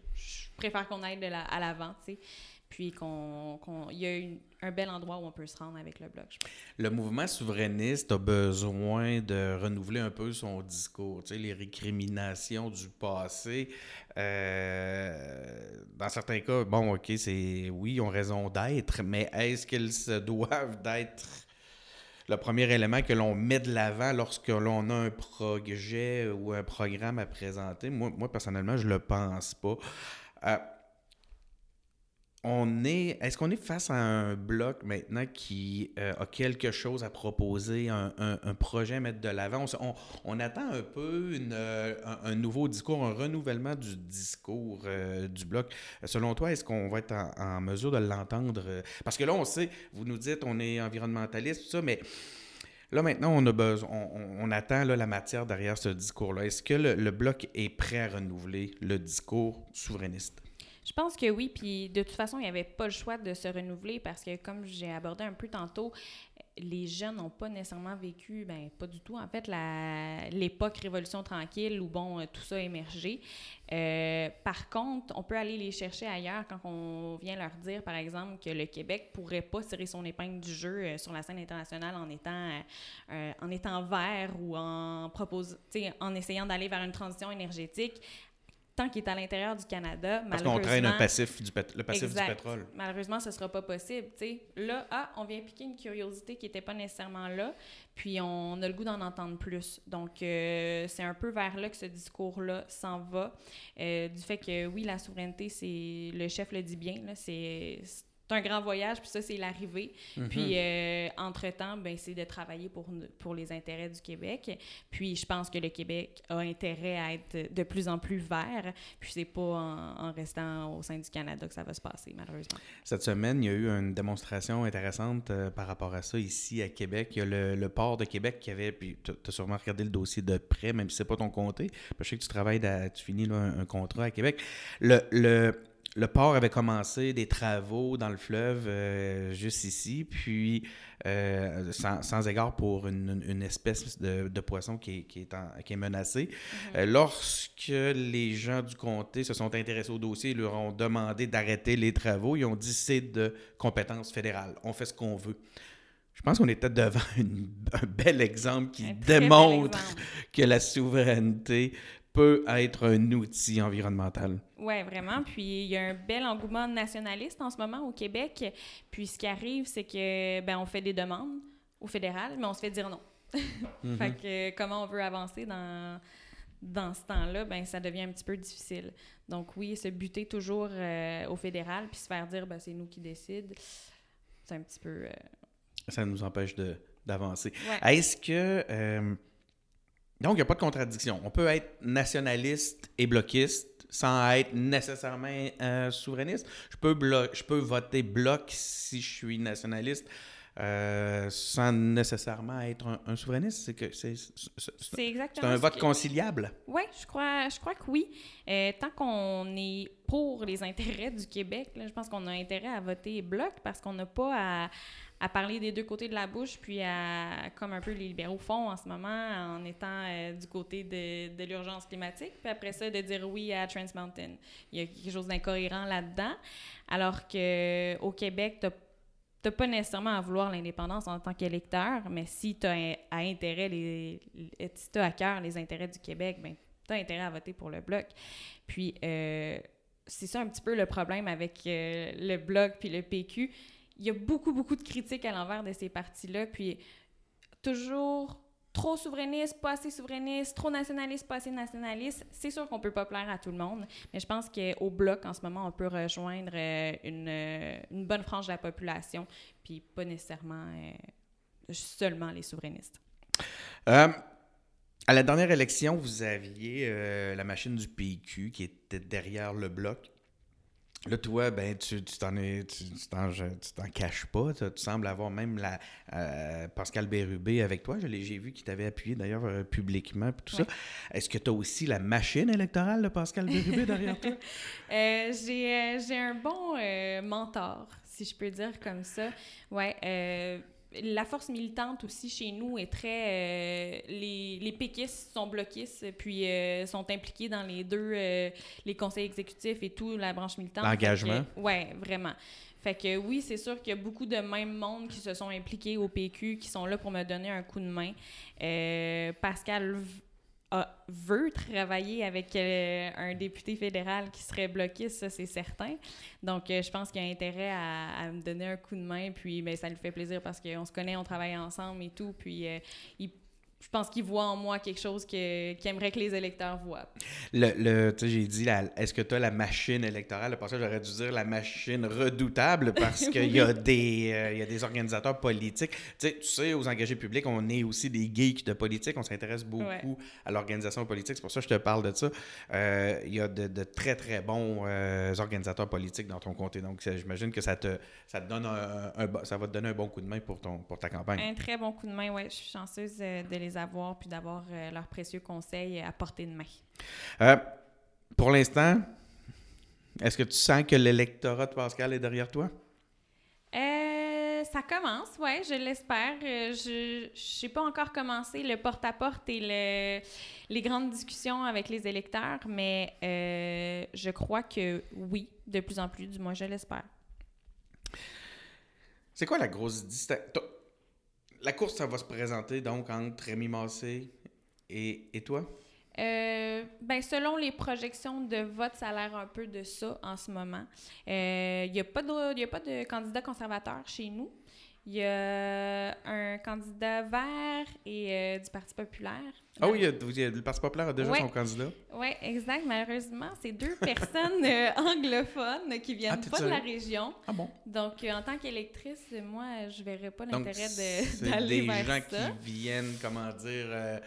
[SPEAKER 3] préfère qu'on aille à l'avant, tu sais. Puis qu'on, qu'il y a un bel endroit où on peut se rendre avec le bloc.
[SPEAKER 2] Le mouvement souverainiste a besoin de renouveler un peu son discours. Tu sais, les récriminations du passé, euh, dans certains cas, bon, OK, c'est oui, ils ont raison d'être, mais est-ce qu'ils se doivent d'être le premier élément que l'on met de l'avant lorsque l'on a un projet ou un programme à présenter. Moi, personnellement, je le pense pas. Euh, on est, est-ce qu'on est face à un bloc maintenant qui euh, a quelque chose à proposer, un, projet à mettre de l'avant? On, attend un peu euh, un, nouveau discours, un renouvellement du discours euh, du bloc. Selon toi, est-ce qu'on va être en, mesure de l'entendre? Parce que là, on sait, vous nous dites, on est environnementaliste, tout ça, mais là, maintenant, on a besoin, on, attend la matière derrière ce discours-là. Est-ce que le bloc est prêt à renouveler le discours souverainiste?
[SPEAKER 3] Je pense que oui, puis de toute façon, il n'y avait pas le choix de se renouveler parce que, comme j'ai abordé un peu tantôt, les jeunes n'ont pas nécessairement vécu, ben pas du tout, en fait, l'époque Révolution tranquille où, bon, tout ça a émergé. Euh, par contre, on peut aller les chercher ailleurs quand on vient leur dire, par exemple, que le Québec pourrait pas tirer son épingle du jeu euh, sur la scène internationale en étant, euh, en étant vert ou en, propose, en essayant d'aller vers une transition énergétique tant qu'il est à l'intérieur du Canada,
[SPEAKER 2] Parce qu'on traîne un passif du le passif du pétrole.
[SPEAKER 3] Malheureusement, ce ne sera pas possible. Là, ah, on vient piquer une curiosité qui n'était pas nécessairement là, puis on a le goût d'en entendre plus. Donc, euh, c'est un peu vers là que ce discours-là s'en va. Euh, du fait que, oui, la souveraineté, c'est le chef le dit bien, c'est un grand voyage, puis ça, c'est l'arrivée. Mhm. Puis, euh, entre-temps, ben, c'est de travailler pour, pour les intérêts du Québec. Puis, je pense que le Québec a intérêt à être de plus en plus vert. Puis, c'est pas en, restant au sein du Canada que ça va se passer, malheureusement.
[SPEAKER 2] Cette semaine, il y a eu une démonstration intéressante euh, par rapport à ça ici à Québec. Il y a le, port de Québec qui avait, puis tu as sûrement regardé le dossier de près, même si c'est pas ton comté. Je sais que tu travailles, tu finis un, un, contrat à Québec. Le, le le port avait commencé des travaux dans le fleuve euh, juste ici, puis euh, sans, égard pour une, espèce de, poisson qui est, qui est, menacée. Mm-hmm. Euh, lorsque les gens du comté se sont intéressés au dossier, ils leur ont demandé d'arrêter les travaux, ils ont dit c'est de compétence fédérale, on fait ce qu'on veut. Je pense qu'on était devant un bel exemple qui démontre que la souveraineté peut être un outil environnemental.
[SPEAKER 3] Oui, vraiment. Puis il y a un bel engouement nationaliste en ce moment au Québec. Puis ce qui arrive, c'est que ben on fait des demandes au fédéral, mais on se fait dire non. fait mhm. que comment on veut avancer dans dans ce temps-là, ben ça devient un petit peu difficile. Donc oui, se buter toujours euh, au fédéral puis se faire dire ben, c'est nous qui décident, c'est un petit peu... euh,
[SPEAKER 2] Ça nous empêche de- d'avancer.
[SPEAKER 3] ouais.
[SPEAKER 2] Est-ce que. euh, donc, il n'y a pas de contradiction. On peut être nationaliste et bloquiste sans être nécessairement euh, souverainiste. Je peux, je peux voter bloc si je suis nationaliste euh, sans nécessairement être un, un souverainiste. C'est que c'est un vote conciliable.
[SPEAKER 3] Oui, je crois, je crois que oui. Euh, tant qu'on est pour les intérêts du Québec, là, je pense qu'on a intérêt à voter bloc parce qu'on n'a pas à, à parler des deux côtés de la bouche, puis à, comme un peu les libéraux font en ce moment, en étant euh, du côté de, l'urgence climatique, puis après ça, de dire oui à Trans Mountain. Il y a quelque chose d'incohérent là-dedans, alors qu'au Québec, tu n'as pas nécessairement à vouloir l'indépendance en tant qu'électeur, mais si tu as à intérêt les, si t'as à cœur les intérêts du Québec, ben tu as intérêt à voter pour le bloc. Puis euh, c'est ça un petit peu le problème avec euh, le bloc puis le PQ. Il y a beaucoup beaucoup de critiques à l'envers de ces partis-là, puis toujours trop souverainiste, pas assez souverainiste, trop nationaliste, pas assez nationaliste. C'est sûr qu'on peut pas plaire à tout le monde, mais je pense qu'au bloc, en ce moment, on peut rejoindre euh, une, euh, une bonne frange de la population, puis pas nécessairement euh, seulement les souverainistes.
[SPEAKER 2] À la dernière élection, vous aviez la machine du PQ qui était derrière le bloc. Là, toi, ben, tu tu t'en es- tu tu t'en tu t'en caches pas. Tu, tu sembles avoir même la euh, Pascal Bérubé avec toi. J'ai vu qu'il t'avait appuyé d'ailleurs euh, publiquement puis tout
[SPEAKER 3] Ouais.
[SPEAKER 2] ça. Est-ce que tu as aussi la machine électorale de Pascal Bérubé derrière toi?
[SPEAKER 3] Euh, j'ai, un bon mentor, si je peux dire comme ça. Ouais, la force militante aussi chez nous est très... euh, les, les péquistes sont bloquistes, puis euh, sont impliqués dans les deux, euh, les conseils exécutifs et tout, la branche militante.
[SPEAKER 2] L'engagement.
[SPEAKER 3] Ouais, vraiment. Fait que oui, c'est sûr qu'il y a beaucoup de même monde qui se sont impliqués au PQ, qui sont là pour me donner un coup de main. Pascal a- veut travailler avec euh, un député fédéral qui serait bloqué, ça c'est certain. Donc euh, je pense qu'il a intérêt à, à me donner un coup de main, puis ben, ça lui fait plaisir parce qu'on se connaît, on travaille ensemble et tout, puis euh, il- je pense qu'il voit en moi quelque chose que- qu'il aimerait que les électeurs voient.
[SPEAKER 2] Le, le- tu sais, j'ai dit, la- est-ce que tu as la machine électorale? Pour ça, j'aurais dû dire la machine redoutable parce qu'il y, a des, euh, y a des organisateurs politiques. Tu sais, tu sais, aux engagés publics, on est aussi des geeks de politique. On s'intéresse beaucoup
[SPEAKER 3] Ouais.
[SPEAKER 2] à l'organisation politique. C'est pour ça que je te parle de ça. Euh, il y a de, de très, très bons euh, organisateurs politiques dans ton comté. Donc, ça, j'imagine que ça te, ça te donne un, ça va te donner un bon coup de main pour, ton, pour ta campagne.
[SPEAKER 3] Un très bon coup de main, ouais. Je suis chanceuse euh, de les avoir puis d'avoir euh, leurs précieux conseils à portée de main.
[SPEAKER 2] Euh, pour l'instant, est-ce que tu sens que l'électorat de Pascal est derrière toi?
[SPEAKER 3] Euh, ça commence, ouais, je l'espère. Je n'ai pas encore commencé le porte-à-porte et le, les grandes discussions avec les électeurs, mais euh, je crois que oui, de plus en plus, du moins je l'espère.
[SPEAKER 2] C'est quoi la grosse distinction? La course, ça va se présenter donc entre Rémi Massé et, et toi?
[SPEAKER 3] Euh, ben, selon les projections de vote, ça a l'air un peu de ça en ce moment. Il n'y a, a pas de candidat conservateur chez nous. Il y a un candidat vert et euh, du Parti populaire.
[SPEAKER 2] Ah oui, y a- le Parti populaire a déjà
[SPEAKER 3] Ouais.
[SPEAKER 2] son candidat.
[SPEAKER 3] Oui, exact. Malheureusement, c'est deux personnes euh, anglophones qui viennent
[SPEAKER 2] Ah,
[SPEAKER 3] pas de la région.
[SPEAKER 2] Ah bon?
[SPEAKER 3] Donc, euh, en tant qu'électrice, moi, je verrais pas l'intérêt de-
[SPEAKER 2] c'est
[SPEAKER 3] d'aller
[SPEAKER 2] des
[SPEAKER 3] vers
[SPEAKER 2] gens
[SPEAKER 3] ça.
[SPEAKER 2] qui viennent, comment dire, euh,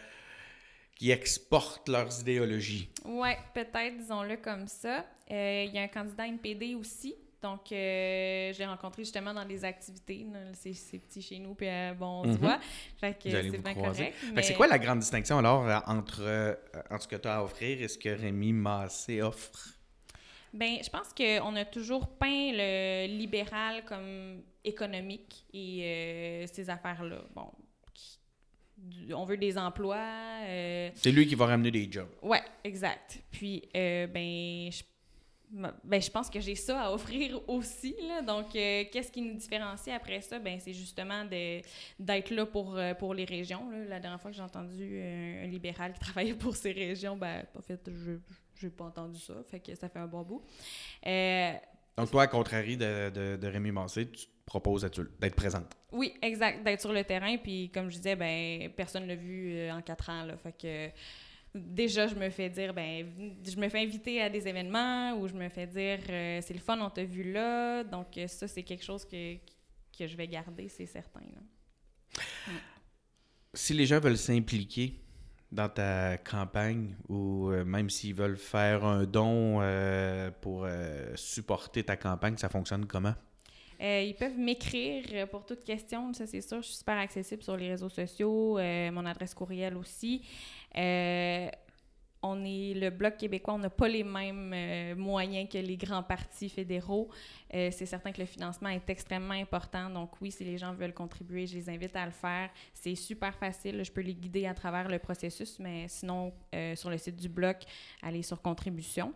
[SPEAKER 2] qui exportent leurs idéologies.
[SPEAKER 3] Oui, peut-être, disons-le comme ça. Euh, Il y a un candidat NPD aussi. Donc, euh, je l'ai rencontré justement dans des activités. C'est petit chez nous, puis euh, bon, on se
[SPEAKER 2] Mhm.
[SPEAKER 3] voit. Fait que c'est bien
[SPEAKER 2] croiser.
[SPEAKER 3] correct. Mais-
[SPEAKER 2] C'est quoi la grande distinction alors euh, entre, euh, entre ce que tu as à offrir et ce que Rémi Massé offre?
[SPEAKER 3] Ben, je pense qu'on a toujours peint le libéral comme économique et euh, ces affaires-là. Bon, on veut des emplois. euh,
[SPEAKER 2] C'est lui qui va ramener des jobs.
[SPEAKER 3] ouais, exact. Puis, euh, ben, je, ben, je pense que j'ai ça à offrir aussi. Là. Donc, euh, qu'est-ce qui nous différencie après ça? Ben, c'est justement d'être là pour, euh, pour les régions. là. La dernière fois que j'ai entendu euh, un libéral qui travaillait pour ces régions, ben, en fait, je j'ai pas entendu ça. Fait que ça fait un bon bout. Euh,
[SPEAKER 2] Donc toi, à contraire de, de, de Rémi Massé, tu te proposes d'être présente.
[SPEAKER 3] Oui, exact, d'être sur le terrain. Puis comme je disais, ben personne l'a vu en quatre ans. Là, fait que déjà, je me fais dire, ben, je me fais inviter à des événements ou je me fais dire, euh, c'est le fun, on t'a vu là. Donc, euh, ça, c'est quelque chose que, que je vais garder, c'est certain.
[SPEAKER 2] Si les gens veulent s'impliquer dans ta campagne ou euh, même s'ils veulent faire un don pour supporter ta campagne, ça fonctionne comment?
[SPEAKER 3] Ils peuvent m'écrire pour toute question, ça c'est sûr. Je suis super accessible sur les réseaux sociaux, mon adresse courriel aussi. Euh, on est le Bloc québécois, on n'a pas les mêmes euh, moyens que les grands partis fédéraux. Euh, c'est certain que le financement est extrêmement important. Donc oui, si les gens veulent contribuer, je les invite à le faire. C'est super facile. Je peux les guider à travers le processus, mais sinon, sur le site du Bloc, allez sur contribution.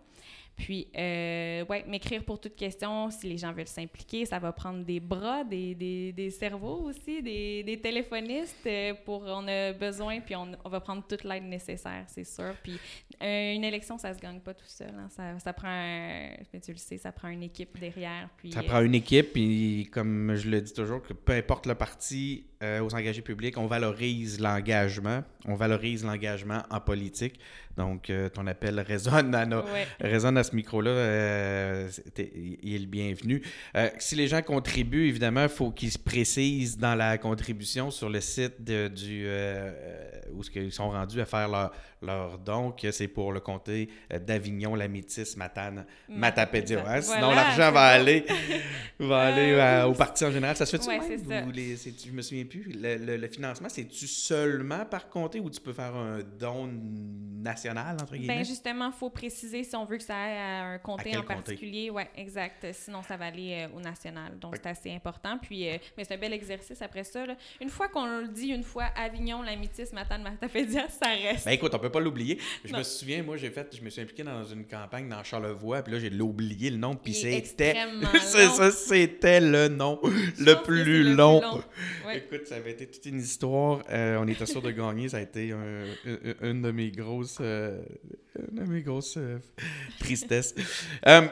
[SPEAKER 3] Puis, euh, ouais, m'écrire pour toute question, si les gens veulent s'impliquer, ça va prendre des bras, des, des, des cerveaux aussi, des, des téléphonistes. Euh, pour, on a besoin, puis on, on va prendre toute l'aide nécessaire, c'est sûr. Puis, euh, une élection, ça se gagne pas tout seul. Hein. Ça, ça, prend, un, tu le sais, ça prend une équipe derrière. Puis,
[SPEAKER 2] ça prend une équipe, puis comme je le dis toujours, que peu importe le parti, aux engagés publics, on valorise l'engagement. On valorise l'engagement en politique. Donc, euh, ton appel résonne à, résonne à ce micro-là. Euh, il est le bienvenu. Euh, si les gens contribuent, évidemment, il faut qu'ils se précisent dans la contribution sur le site de, du, où ils sont rendus à faire leur, leur don, que c'est pour le comté d'Avignon, la Métis, Matane, Matapédia. Hein? Sinon, l'argent va aller, va aller au parti en général. Ça se fait-tu
[SPEAKER 3] ouais, même?
[SPEAKER 2] Les, je me souviens plus. Le, le financement, c'est-tu seulement par comté ou tu peux faire un don national? entre guillemets?
[SPEAKER 3] Ben justement, il faut préciser si on veut que ça aille à un comté en particulier. Oui, exact. Sinon, ça va aller euh, au national. Donc, c'est assez important. Puis, euh, mais c'est un bel exercice après ça. Une fois qu'on le dit, une fois Avignon, Lamitis, Matane, Matapédia, ça reste.
[SPEAKER 2] Ben écoute, on peut pas l'oublier. Je me souviens, moi, j'ai fait, je me suis impliqué dans une campagne dans Charlevoix, puis là, j'ai oublié le nom, puis c'était. c'est ça, c'était le nom le plus long. Écoute, ça avait été toute une histoire. Euh, on était sûr de gagner. Ça a été une de mes grosses euh, une mes grosses euh. Euh,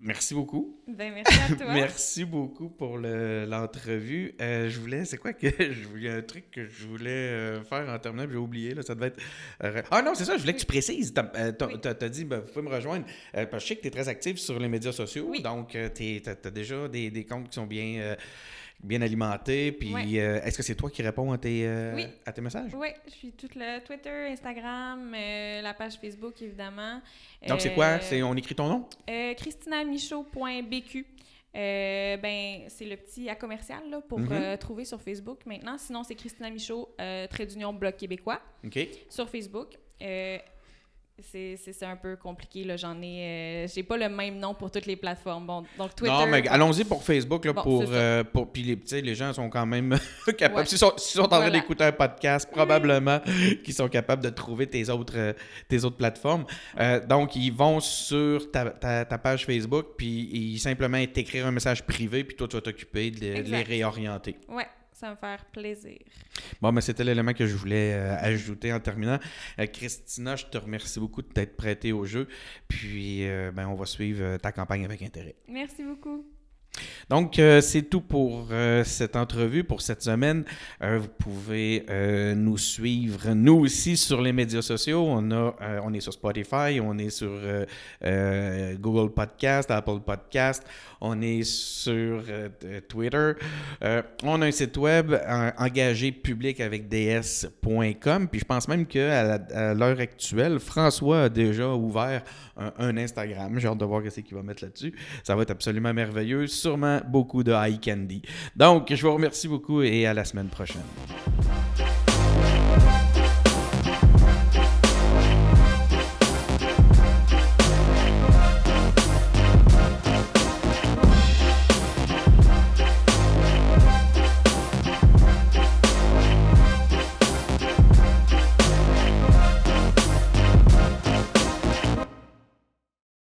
[SPEAKER 2] merci beaucoup.
[SPEAKER 3] Ben, merci à toi.
[SPEAKER 2] merci beaucoup pour l'entrevue. je voulais, c'est quoi que. Il y a un truc que je voulais faire en terminant, j'ai oublié. Là, ça devait être. ah non, c'est ça, je voulais que tu précises. Tu as, dit, ben, vous pouvez me rejoindre. parce que je sais que tu es très active sur les médias sociaux. Donc, tu as, déjà des, des, comptes qui sont bien bien alimenté. Puis euh, est-ce que c'est toi qui réponds à tes, euh, à tes messages?
[SPEAKER 3] Oui, je suis tout le Twitter, Instagram, euh, la page Facebook, évidemment.
[SPEAKER 2] Donc, c'est quoi? C'est, on écrit ton nom?
[SPEAKER 3] christinamichaud.bq. ben, c'est le petit à commercial là, pour mm-hmm. trouver sur Facebook maintenant. Sinon, c'est Christina Michaud, trait d'union Bloc québécois.
[SPEAKER 2] OK.
[SPEAKER 3] Sur Facebook c'est un peu compliqué. J'en ai. Euh, j'ai pas le même nom pour toutes les plateformes. Bon, donc Twitter.
[SPEAKER 2] Non, mais allons-y pour Facebook. Là, pour, euh, pour, puis les, les gens sont quand même capables. S'ils sont, sont, en train d'écouter un podcast, probablement qu'ils sont capables de trouver tes autres, euh, tes autres plateformes. donc, ils vont sur ta, ta, page Facebook, puis ils simplement t'écrire un message privé, puis toi, tu vas t'occuper de, de les réorienter.
[SPEAKER 3] Ouais ça va me faire plaisir.
[SPEAKER 2] Bon, mais c'était l'élément que je voulais euh, ajouter en terminant. Euh, Christina, je te remercie beaucoup de t'être prêtée au jeu. Puis, euh, ben, on va suivre ta campagne avec intérêt.
[SPEAKER 3] Merci beaucoup.
[SPEAKER 2] Donc, c'est tout pour cette entrevue, pour cette semaine. vous pouvez nous suivre, nous aussi, sur les médias sociaux. On, a, on est sur Spotify, on est sur Google Podcast, Apple Podcast. On est sur euh, Twitter. Euh, on a un site web engagé public avec ds.com. Puis je pense même qu'à l'heure actuelle, François a déjà ouvert un, Instagram. J'ai hâte de voir ce qu'il va mettre là-dessus. Ça va être absolument merveilleux. Sûrement beaucoup de high candy. Donc, je vous remercie beaucoup et à la semaine prochaine.